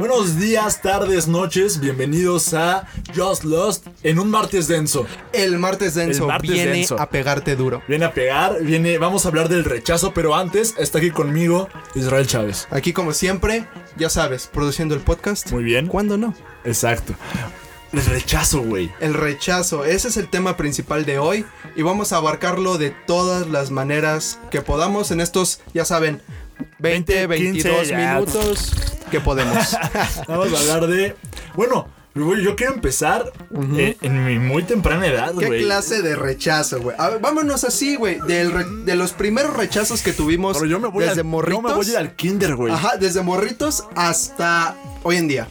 Buenos días, tardes, noches, bienvenidos a Just Lost en un martes denso. El martes denso El martes viene denso. a pegarte duro. Viene a pegar, viene, vamos a hablar del rechazo, pero antes está aquí conmigo Israel Chávez. Aquí como siempre, ya sabes, produciendo el podcast. Muy bien. ¿Cuándo no? Exacto. El rechazo, güey. El rechazo, ese es el tema principal de hoy y vamos a abarcarlo de todas las maneras que podamos en estos, ya saben, 20, 20, 15, 22 ya. Que podemos. Vamos a hablar de. Bueno, güey, yo quiero empezar eh, en mi muy temprana edad, ¿Qué güey. clase de rechazo, güey? Vámonos así, güey, de los primeros rechazos que tuvimos Pero yo me voy, desde al, morritos. yo me voy a ir al kinder, güey. Ajá, desde morritos hasta hoy en día.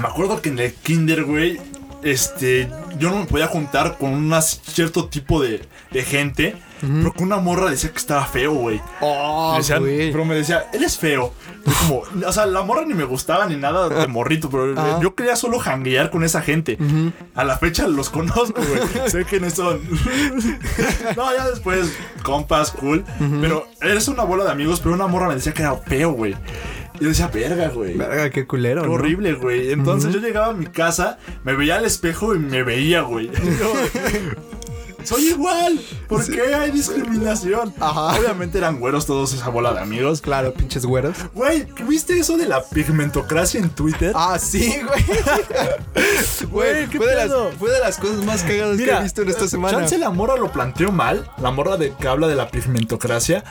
Me acuerdo que en el kinder, güey, este, yo no me podía juntar con un cierto tipo de, de gente, pero que una morra decía que estaba feo, güey. Oh, pero me decía, él es feo. Como, o sea, la morra ni me gustaba ni nada de morrito, pero Ah. yo quería solo janguear con esa gente. A la fecha los conozco, güey. sé quiénes son. no, ya después, compas, cool. Pero eres una bola de amigos, pero una morra me decía que era feo, güey. Yo decía, verga, güey. Verga, qué culero, Qué ¿no? horrible, güey. Entonces yo llegaba a mi casa, me veía al espejo y me veía, güey. Soy igual. ¿Por qué hay discriminación? Ajá. Obviamente eran güeros todos esa bola de amigos. Claro, pinches güeros. Güey, ¿viste eso de la pigmentocracia en Twitter? Ah, sí, güey. Güey, Güey, ¿qué fue, de las- pedo? fue de las cosas más cagadas que he visto en esta semana. Chance la morra lo planteó mal, la morra de que habla de la pigmentocracia,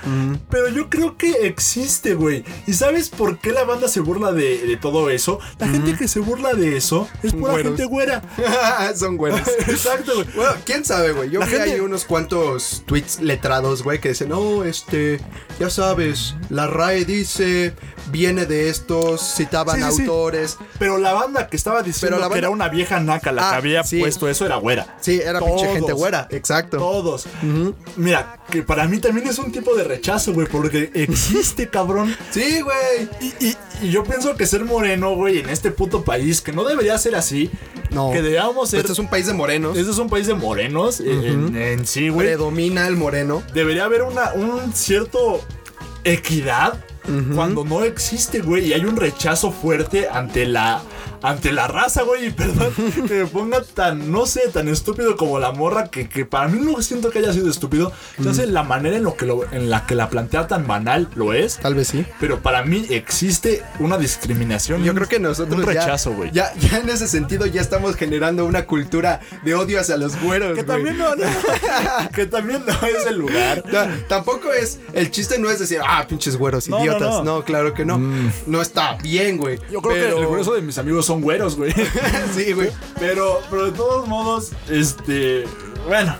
pero yo creo que existe, güey. ¿Y sabes por qué la banda se burla de, de todo eso? La gente que se burla de eso es pura Güeros. gente güera. Son güeros. Exacto, güey. Bueno, quién sabe, güey. Yo La vi gente- ahí unos cuantos tweets letrados, güey, que dicen, no, este, ya sabes, la RAE dice, viene de estos, citaban Sí, sí, sí. autores. Pero la banda que estaba diciendo Pero la que era una vieja naca la Ah, que había sí. puesto eso era güera. Sí, era pinche gente güera, exacto. Todos. Mira, que para mí también es un tipo de rechazo, güey, porque existe, cabrón. Sí, güey. Y, y- y yo pienso que ser moreno, güey, en este puto país, que no debería ser así, No. que deberíamos ser... Este es un país de morenos. Este es un país de morenos, en, en sí, güey. Predomina el moreno. Debería haber una, un cierto equidad cuando no existe, güey, y hay un rechazo fuerte ante la ante la raza, güey, y perdón que me ponga tan, no sé, tan estúpido como la morra, que, que para mí no siento que haya sido estúpido. Entonces, la manera en, lo que lo- en la que la plantea tan banal lo es, Tal vez sí. pero para mí existe una discriminación. Yo creo que nosotros Un ya- rechazo, güey. Ya, ya en ese sentido ya estamos generando una cultura de odio hacia los güeros, Que güey. también no, no, que también no es el lugar. Ta- tampoco es, el chiste no es decir, ah, pinches güeros, idiotas. no. No, claro que no. No está bien, güey. Yo creo Pero- que el grueso de mis amigos son güeros, güey. sí, güey. Pero, pero de todos modos, este. Bueno.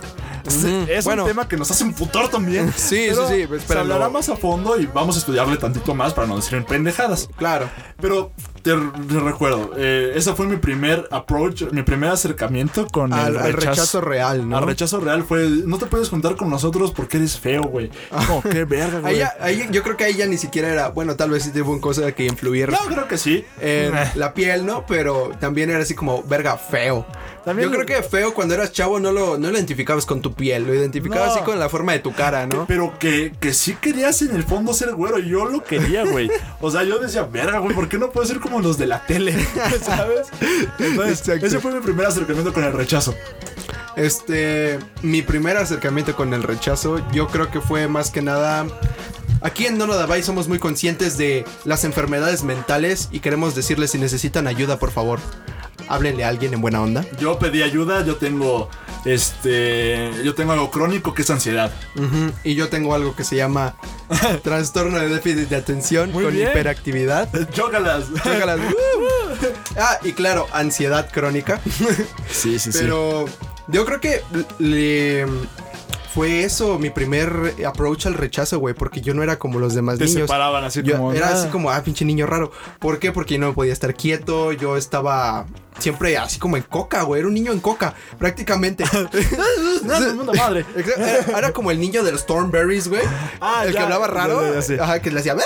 Es, es Bueno. un tema que nos hace un putor también. Sí, pero sí, sí, Se espéralo. hablará más a fondo y vamos a estudiarle tantito más para no decir en pendejadas. Claro. Pero te, te recuerdo, eh, ese fue mi primer approach, mi primer acercamiento con Al, el al rechazo. real, ¿no? Al rechazo real fue, no te puedes juntar con nosotros porque eres feo, güey. No, qué verga, Ahí, güey. ya- ahí yo creo que ahí ya ni siquiera era, bueno, tal vez sí tuvo cosa que influir No, creo que sí. en Eh. la piel, ¿no? Pero también era así como, verga, feo. También yo lo- creo que feo cuando eras chavo no lo, no lo identificabas con tu piel, lo identificabas No. así con la forma de tu cara, ¿no? Pero que, que sí querías en el fondo ser güero. Yo lo quería, güey. O sea, yo decía, verga, güey, ¿por qué no puedo ser como los de la tele? ¿Sabes? Entonces, Exacto. ese fue mi primer acercamiento con el rechazo. Este, mi primer acercamiento con el rechazo, yo creo que fue más que nada. Aquí en Nono Davai somos muy conscientes de las enfermedades mentales y queremos decirles si necesitan ayuda, por favor, háblenle a alguien en buena onda. Yo pedí ayuda, yo tengo, este, yo tengo algo crónico que es ansiedad. Y yo tengo algo que se llama trastorno de déficit de atención Muy con bien. hiperactividad. Chócalas. Chócalas. ah, y claro, ansiedad crónica. Sí, sí, Pero yo creo que le fue eso mi primer approach al rechazo, güey, porque yo no era como los demás Te niños. separaban así Yo como. era "Ah". así como, ah, pinche niño raro. ¿Por qué? Porque no podía estar quieto, yo estaba siempre así como en coca, güey, era un niño en coca, prácticamente. Madre. Era, era como el niño de los Thornberries, güey. Ah, el ya, que hablaba raro. ya, ya sé. Ajá, que le hacía.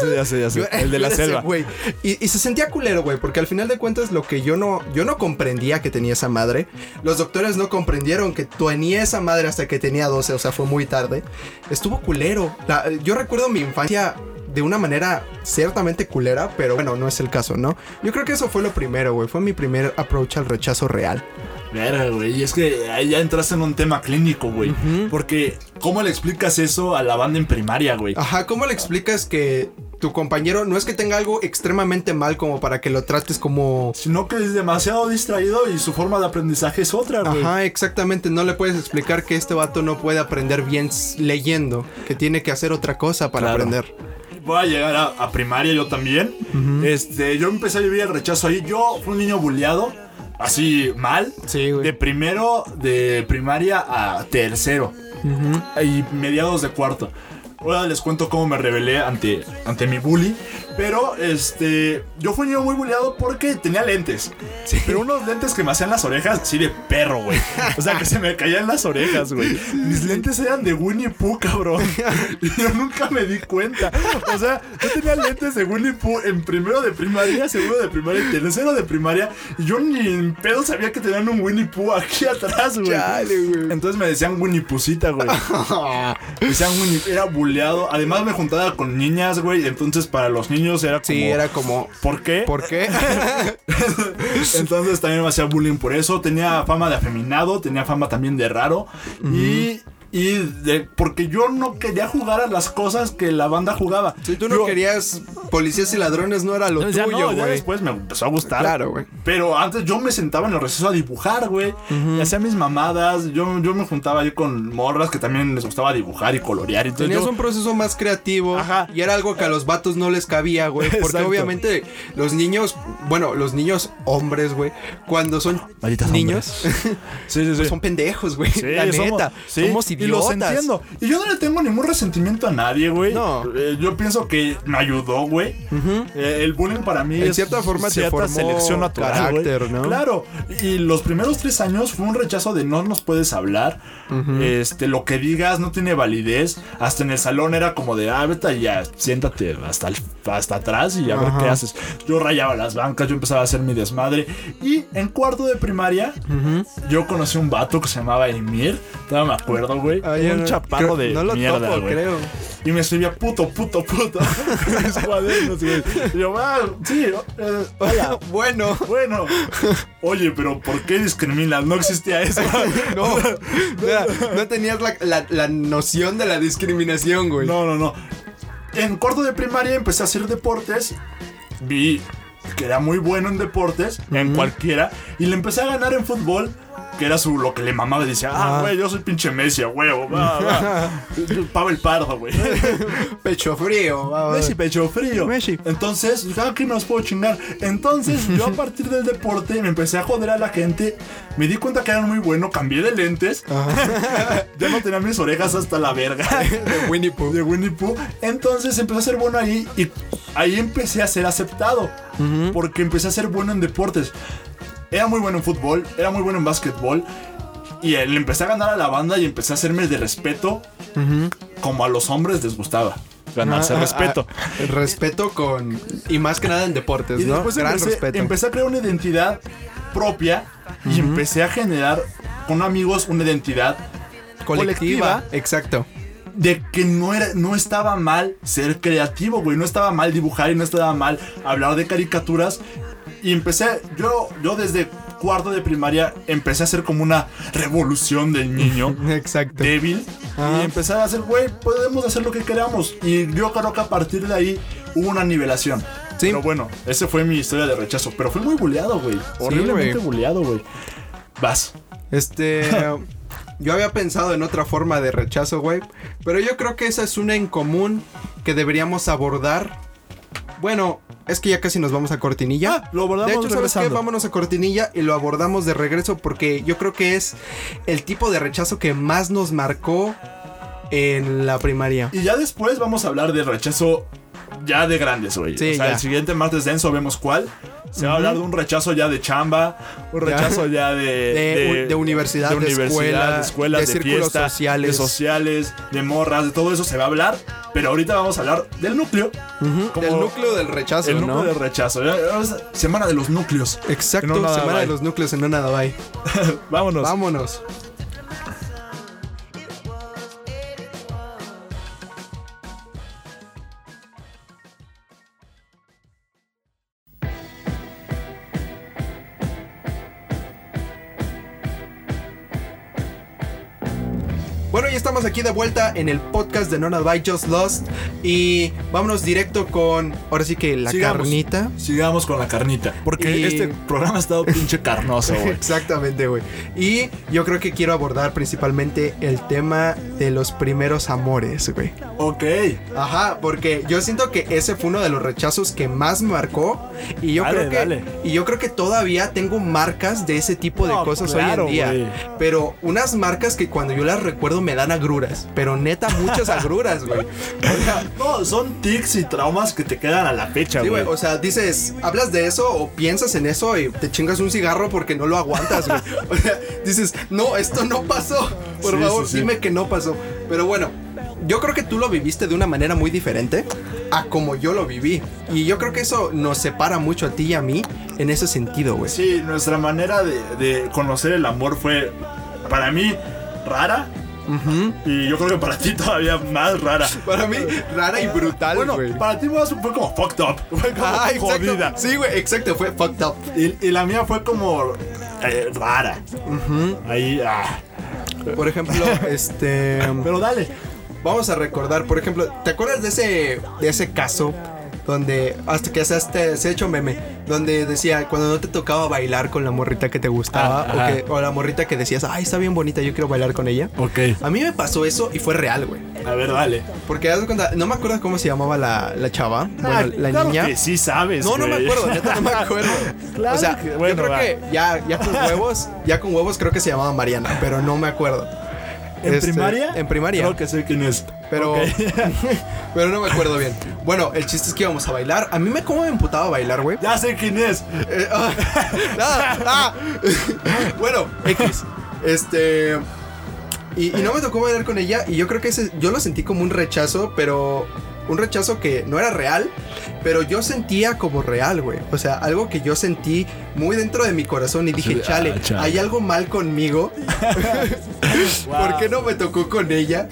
Sí, ya sé, ya sé. Yo- El de la ese selva. güey. Y, y se sentía culero, güey, porque al final de cuentas lo que yo no, yo no comprendía que tenía esa madre, los doctores no comprendieron que tenía esa madre hasta que tenía 12, o sea, fue muy tarde. Estuvo culero. La- yo recuerdo mi infancia de una manera ciertamente culera, pero bueno, no es el caso, ¿no? Yo creo que eso fue lo primero, güey. Fue mi primer approach al rechazo real. Verga, güey. Y es que ahí ya entraste en un tema clínico, güey. Porque, ¿cómo le explicas eso a la banda en primaria, güey? Ajá, ¿cómo le explicas que tu compañero no es que tenga algo extremadamente mal como para que lo trates como... Sino que es demasiado distraído y su forma de aprendizaje es otra, güey. Ajá, exactamente. No le puedes explicar que este vato no puede aprender bien leyendo, que tiene que hacer otra cosa para Claro. aprender. Voy a llegar a, a primaria yo también. Este, yo empecé a vivir el rechazo ahí. Yo fui un niño bulleado, así mal. Sí, güey. De primero de primaria a tercero. Y mediados de cuarto. Ahora les cuento cómo me rebelé ante, ante mi bully. Pero este. Yo fui un niño muy bulleado porque tenía lentes. Pero unos lentes que me hacían las orejas, sí, de perro, güey. O sea, que se me caían las orejas, güey. Mis lentes eran de Winnie Pooh, cabrón. Y yo nunca me di cuenta. O sea, yo tenía lentes de Winnie Pooh en primero de primaria, segundo de primaria y tercero de primaria. Y yo ni en pedo sabía que tenían un Winnie Pooh aquí atrás, güey. Chale, güey. Entonces me decían Winnie Pusita, güey. Me decían Winnie, era bulleado. Además me juntaba con niñas, güey. Entonces para los niños era como. Sí, era como... ¿Por qué? ¿Por qué? Entonces también me hacía bullying por eso. Tenía fama de afeminado, tenía fama también de raro. Y. Y de, porque yo no quería jugar a las cosas que la banda jugaba. si tú no Yo- querías policías y ladrones, no era lo ya tuyo, no, güey. después me empezó a gustar. Claro, güey. Pero antes yo me sentaba en el receso a dibujar, güey. Y hacía mis mamadas. Yo, yo me juntaba ahí con morras que también les gustaba dibujar y colorear. Entonces Tenías yo- un proceso más creativo Ajá. y era algo que a los vatos no les cabía, güey. Porque Exacto. obviamente los niños, bueno, los niños hombres, güey, cuando son Malditas niños, Sí, sí, sí. son pendejos, güey. Sí, la somos- neta. sí, somos Y los entiendo. Y yo no le tengo ningún resentimiento a nadie, güey. No. Eh, yo pienso que me ayudó, güey. Eh, el bullying para mí En es cierta forma te cierta formó selección natural, carácter, ¿no? Claro. Y los primeros tres años fue un rechazo de no nos puedes hablar. Este, lo que digas no tiene validez. Hasta en el salón era como de, ah, vete ya, siéntate hasta, el- hasta atrás y a ver qué haces. Yo rayaba las bancas, yo empezaba a hacer mi desmadre. Y en cuarto de primaria, yo conocí un vato que se llamaba Emir. Todavía me acuerdo, güey. Ah, un chaparro de no lo mierda, topo, güey. creo. Y me escribía puto, puto, puto. en mis cuadernos, güey. Y yo, ah, sí, eh, hola. Bueno, Bueno, oye, pero ¿por qué discriminas? No existía eso. no, Mira, no tenías la, la- la noción de la discriminación, güey. No, no, no. En cuarto de primaria empecé a hacer deportes. Vi que era muy bueno en deportes, en cualquiera. Y le empecé a ganar en fútbol. Que era su, lo que le mamaba y decía, ah, Ah. güey, yo soy pinche Messi, a huevo, va, va. Pavel Pardo, güey. Pecho frío. va, va. Messi pecho frío. Messi. Entonces, ah, ¿qué me los puedo chingar? Entonces, yo a partir del deporte me empecé a joder a la gente. Me di cuenta que eran muy bueno, cambié de lentes. ya no tenía mis orejas hasta la verga. De Winnie Pooh. de Winnie Pooh. Entonces empecé a ser bueno ahí y ahí empecé a ser aceptado. Porque empecé a ser bueno en deportes. Era muy bueno en fútbol, era muy bueno en básquetbol. Y le empecé a ganar a la banda y empecé a hacerme de respeto como a los hombres les gustaba. Ganarse Ah, ah, respeto. ah, respeto con. Y más que nada en deportes, Y ¿no? después Gran empecé, respeto. empecé a crear una identidad propia y empecé a generar con amigos una identidad colectiva. colectiva. Exacto. de que no era no estaba mal ser creativo, güey, no estaba mal dibujar y no estaba mal hablar de caricaturas y empecé yo yo desde cuarto de primaria empecé a hacer como una revolución del niño Exacto. débil y empecé a hacer, güey, podemos hacer lo que queramos y yo creo que a partir de ahí hubo una nivelación. Sí. Pero bueno, esa fue mi historia de rechazo, pero fui muy bulleado, güey. Horriblemente güey. bulleado, güey. Vas. Este. yo había pensado en otra forma de rechazo, güey. Pero yo creo que esa es una en común que deberíamos abordar. Bueno, es que ya casi nos vamos a cortinilla. Ah, lo abordamos De hecho, ¿sabes qué? Vámonos a cortinilla y lo abordamos de regreso porque yo creo que es el tipo de rechazo que más nos marcó en la primaria. Y ya después vamos a hablar del rechazo ya de grandes, güey. Sí, o sea, ya. el siguiente martes denso vemos cuál. Se va a hablar de un rechazo ya de chamba, un rechazo ya de, De- de universidad, de escuela, de, escuelas, de de, círculos fiesta, sociales. de sociales, de morras, de todo eso se va a hablar. Pero ahorita vamos a hablar del núcleo. Del núcleo del rechazo, el núcleo ¿no? del rechazo. Semana de los núcleos. Exacto, semana de los núcleos en no nada bye. Vámonos. Vámonos. Bueno, ya estamos aquí de vuelta en el podcast de Nona by Just Lost. Y vámonos directo con, ahora sí que la Sigamos. carnita. Sigamos con la carnita. Porque Y- este programa ha estado pinche carnoso, güey. Exactamente, güey. Y yo creo que quiero abordar principalmente el tema de los primeros amores, güey. ok. Ajá, porque yo siento que ese fue uno de los rechazos que más me marcó y yo Dale, creo que dale. y yo creo que todavía tengo marcas de ese tipo de cosas claro, hoy en día, pero unas marcas que cuando yo las recuerdo me dan agruras, pero neta muchas agruras, güey. O sea, No, son tics y traumas que te quedan a la fecha, Sí, güey. o sea, dices, hablas de eso o piensas en eso y te chingas un cigarro porque no lo aguantas, güey. O sea, dices, no, esto no pasó. Por Sí, favor, sí. dime que no pasó. Pero bueno, yo creo que tú lo viviste de una manera muy diferente a como yo lo viví. Y yo creo que eso nos separa mucho a ti y a mí en ese sentido, güey. Sí, nuestra manera de, de conocer el amor fue, para mí, rara. Y yo creo que para ti todavía más rara. Para mí, rara y brutal, bueno, güey. para ti más fue como fucked up. Fue como Ah, exacto. jodida. Sí, güey, exacto, fue fucked up. Y, y la mía fue como eh, rara. Ahí, ah. Por ejemplo, este. Pero dale. Vamos a recordar, por ejemplo, ¿te acuerdas de ese, de ese caso donde hasta que se, hasta- se ha hecho meme, donde decía cuando no te tocaba bailar con la morrita que te gustaba Ah, o, ajá. que- o la morrita que decías, ay, está bien bonita, yo quiero bailar con ella? Ok. A mí me pasó eso y fue real, güey. A ver, dale. Porque no me acuerdo cómo se llamaba la, la chava, bueno, Ah, la claro niña. que sí sabes. No, no me acuerdo, neta no me acuerdo. Claro o sea, que- yo bueno, creo va. que ya, ya con huevos, ya con huevos creo que se llamaba Mariana, pero no me acuerdo. ¿En Este, primaria? En primaria. Creo que sé quién es. Pero, pero no me acuerdo bien. Bueno, el chiste es que íbamos a bailar. A mí me como me emputaba bailar, güey. ya sé quién es. Eh, ah, ah, ah. bueno, X. Este. Y, y no me tocó bailar con ella. Y yo creo que ese, yo lo sentí como un rechazo, pero. Un rechazo que no era real, pero yo sentía como real, güey. O sea, algo que yo sentí muy dentro de mi corazón y dije, ah, chale, hay algo mal conmigo. ¿Por qué no me tocó con ella?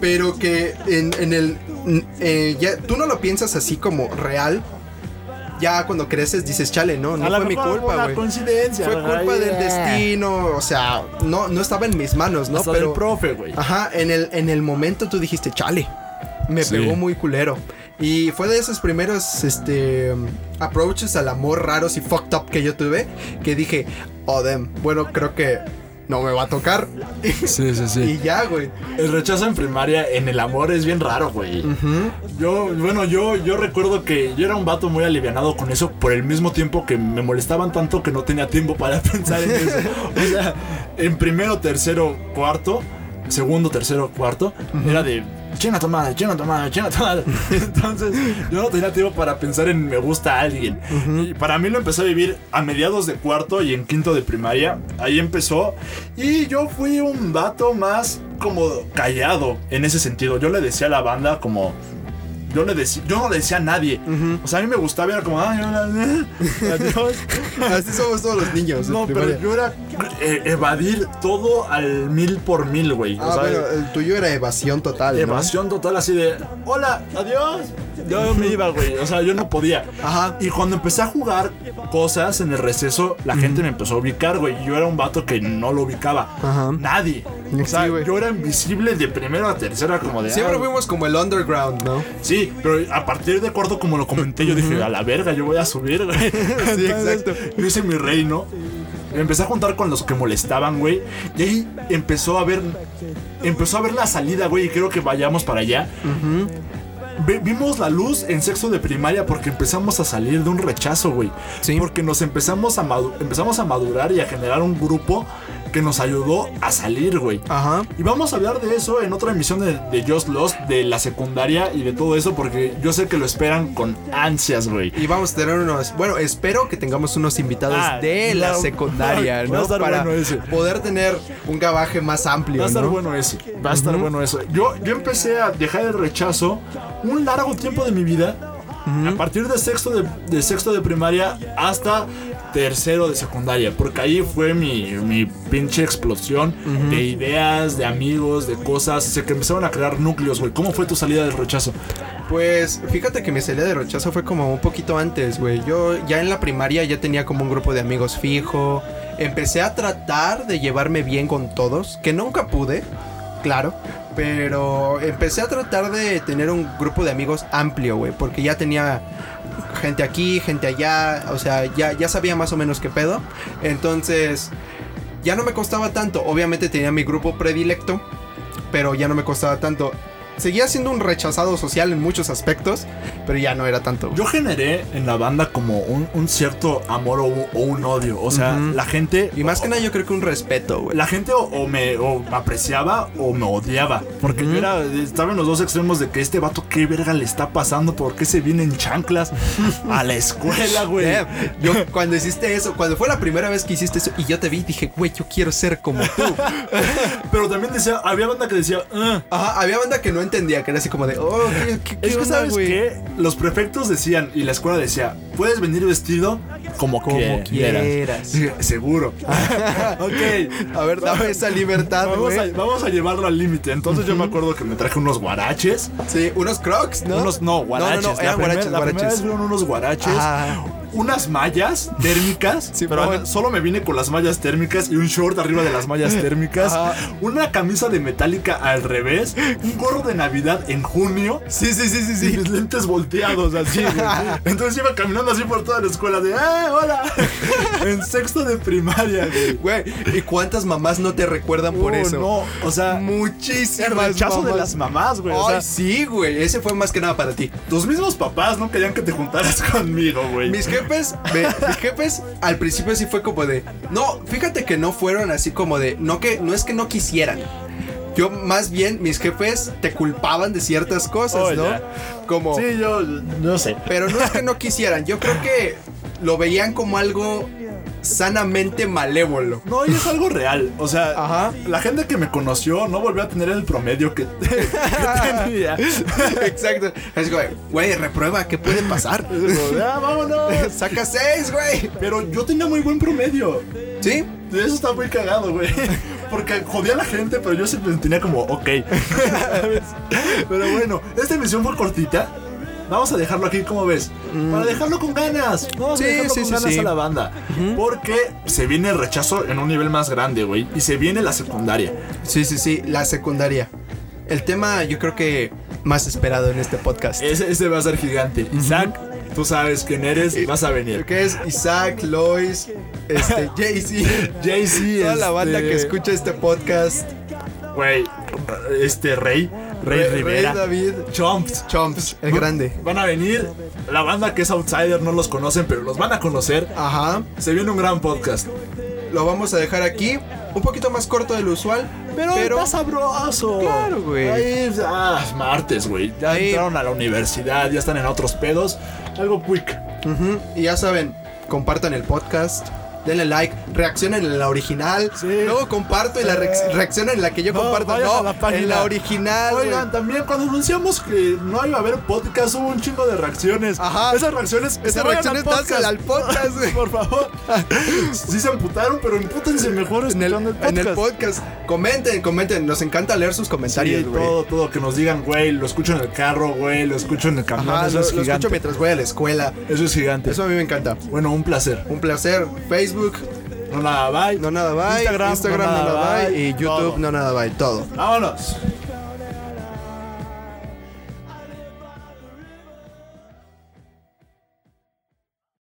Pero que en, en el. eh, ya, tú no lo piensas así como real. Ya cuando creces dices, chale, no, no fue mi culpa, güey. coincidencia. Fue culpa del Yeah. destino, o sea, no, no estaba en mis manos, ¿no? Hasta Pero, profe, güey. ajá, en el, en el momento tú dijiste, chale, me Sí. pegó muy culero. Y fue de esos primeros, este, approaches al amor raros y fucked up que yo tuve, que dije, oh, damn, bueno, creo que no me va a tocar. Sí, sí, sí. y ya, güey. El rechazo en primaria en el amor es bien raro, güey. Yo, bueno, yo, yo recuerdo que yo era un vato muy alivianado con eso por el mismo tiempo que me molestaban tanto que no tenía tiempo para pensar en eso. O sea, en primero, tercero, cuarto, segundo, tercero, cuarto, era de chinga tu madre, chinga tu madre, chinga tu madre. Entonces, yo no tenía tiempo para pensar en me gusta a alguien. Y para mí lo empecé a vivir a mediados de cuarto y en quinto de primaria. Ahí empezó. Y yo fui un vato más como callado en ese sentido. Yo le decía a la banda como. Yo, le decía, yo no le decía a nadie. O sea, a mí me gustaba, era como, ay, hola, adiós. Así somos todos los niños. No, pero yo era eh, evadir todo al mil por mil, güey. Ah, o sea, bueno, el tuyo era evasión total, ¿no? evasión total así de, hola, adiós. Yo me iba, güey. O sea, yo no podía. Ajá. Y cuando empecé a jugar cosas en el receso, la gente me empezó a ubicar, güey. Yo era un vato que no lo ubicaba. Ajá. Nadie. O sea, yo era invisible de primero a tercera, como de. Siempre ah, fuimos como el underground, ¿no? Sí, pero a partir de cuarto, como lo comenté, yo dije, a la verga, yo voy a subir, güey. Sí, exacto. Yo hice mi reino. Empecé a juntar con los que molestaban, güey. Y ahí empezó a ver. Empezó a ver la salida, güey. Y creo que vayamos para allá. Vimos la luz en sexto de primaria porque empezamos a salir de un rechazo, güey. Sí. Porque nos empezamos a, empezamos a madurar y a generar un grupo que nos ayudó a salir, güey. Ajá. Y vamos a hablar de eso en otra emisión de, de Just Lost, de la secundaria y de todo eso, porque yo sé que lo esperan con ansias, güey. Y vamos a tener unos. Bueno, espero que tengamos unos invitados Ah, de la secundaria, Va a ¿no? estar Para bueno ese. poder tener un gabaje más amplio. Va a estar ¿no? bueno ese, va a estar bueno eso. Yo, yo empecé a dejar el rechazo un largo tiempo de mi vida. A partir de sexto de, de sexto de primaria hasta tercero de secundaria. Porque ahí fue mi, mi pinche explosión de ideas, de amigos, de cosas. Se que empezaron a crear núcleos, güey. ¿Cómo fue tu salida del rechazo? Pues fíjate que mi salida de rechazo fue como un poquito antes, güey. Yo ya en la primaria ya tenía como un grupo de amigos fijo. Empecé a tratar de llevarme bien con todos, que nunca pude. claro. Pero empecé a tratar de tener un grupo de amigos amplio, güey. Porque ya tenía gente aquí, gente allá. O sea, ya, ya sabía más o menos qué pedo. Entonces, ya no me costaba tanto. Obviamente tenía mi grupo predilecto. Pero ya no me costaba tanto. Seguía siendo un rechazado social en muchos aspectos. Pero ya no era tanto. Yo generé en la banda como un, un cierto amor o, o un odio. O sea, Ujú. la gente. Y más que nada yo creo que un respeto, güey. La gente o, o me, o me apreciaba o me odiaba. Porque yo era, estaba en los dos extremos de que este vato, ¿qué verga le está pasando? ¿Por qué se viene en chanclas a la escuela, güey? Damn. Yo cuando hiciste eso, cuando fue la primera vez que hiciste eso y yo te vi, dije, güey, yo quiero ser como tú. Pero también decía, había banda que decía, "Ah". Ajá, había banda que no entendía, que era así como de, oh, ¿qué, qué, qué Es que, onda, ¿sabes güey?" qué? Los prefectos decían, y la escuela decía, puedes venir vestido como, Como quieras. Dije, Seguro. ok. A ver, dame esa libertad, Vamos güey. a, vamos a llevarlo al límite. Entonces yo me acuerdo que me traje unos guaraches. Sí, unos crocs, ¿no? Unos, no, guaraches. No, no, no, la eran primera, guaraches, la primera guaraches. vez unos guaraches. Ah. Unas mallas térmicas. Sí, pero bueno. solo me vine con las mallas térmicas y un short arriba de las mallas térmicas. Ajá. Una camisa de metálica al revés. Un gorro de Navidad en junio. Sí, sí, sí, sí, Y sí. mis lentes volteados así. güey. Entonces iba caminando así por toda la escuela de ¡Ah, hola! en sexto de primaria, güey. ¿y cuántas mamás no te recuerdan por Oh, eso? No, o sea, Muchísimas el rechazo de las mamás, güey. o Ay, sea, sí, güey. Ese fue más que nada para ti. tus mismos papás no querían que te juntaras conmigo, güey. Mis jefes, me- mis jefes al principio sí fue como de, no, fíjate que no fueron así como de, no que, no es que no quisieran. Yo más bien mis jefes te culpaban de ciertas cosas, Oh, ¿no? ya. Como, Sí, yo no sé. pero no es que no quisieran. Yo creo que lo veían como algo sanamente malévolo. No, y es algo real. O sea, Ajá. la gente que me conoció no volvió a tener el promedio que, que tenía. Exacto. Es como, güey, reprueba, ¿qué puede pasar? ya, vámonos. Saca seis, güey. Pero yo tenía muy buen promedio. ¿Sí? Eso está muy cagado, güey. Porque jodía a la gente, pero yo siempre tenía como, ok. pero bueno, esta emisión fue cortita. Vamos a dejarlo aquí, como ves? Para dejarlo con ganas. Vamos Sí, a dejarlo sí, con sí, ganas a la banda. Porque se viene el rechazo en un nivel más grande, güey. Y se viene la secundaria. Sí, sí, sí, la secundaria. El tema yo creo que más esperado en este podcast. Ese, ese va a ser gigante. Isaac, tú sabes quién eres y vas a venir. Que es Isaac, Lois, este, Jay-Z, Jay-Z, toda la banda este, que escucha este podcast. Güey, este Rey, Rey, Rey- Rivera, Rey David. Chomps. Chomps, el grande. Van a venir. La banda que es outsider no los conocen, pero los van a conocer. Ajá. Se viene un gran podcast. Lo vamos a dejar aquí. Un poquito más corto de lo usual. Pero, Pero, está sabroso. Claro, güey. Ahí, ah, martes, güey. Ya Ahí. entraron a la universidad, ya están en otros pedos. Algo quick. Ujú, Y ya saben, compartan el podcast. Denle like, reaccionen en la original. Sí. Luego comparto y la reacc- reaccionen en la que yo No, comparto. No, la en la original. Oigan, también cuando anunciamos que no iba a haber podcast, hubo un chingo de reacciones. Ajá. Esas reacciones, Esas reacciones, dásela al podcast, güey. Por favor. sí se amputaron, pero empútense mejor en el, en podcast. Comenten, comenten. Nos encanta leer sus comentarios, Sí, güey. todo, todo, que nos digan, güey, lo escucho en el carro, güey, lo escucho en el camión, Ajá, eso lo, es lo gigante. escucho mientras voy a la escuela. Eso es gigante. Eso a mí me encanta. Bueno, un placer. Un placer. Facebook, No nada, bye. no nada bye. Instagram, Instagram, no nada bye. Y YouTube, no nada bye. Todo. Vámonos.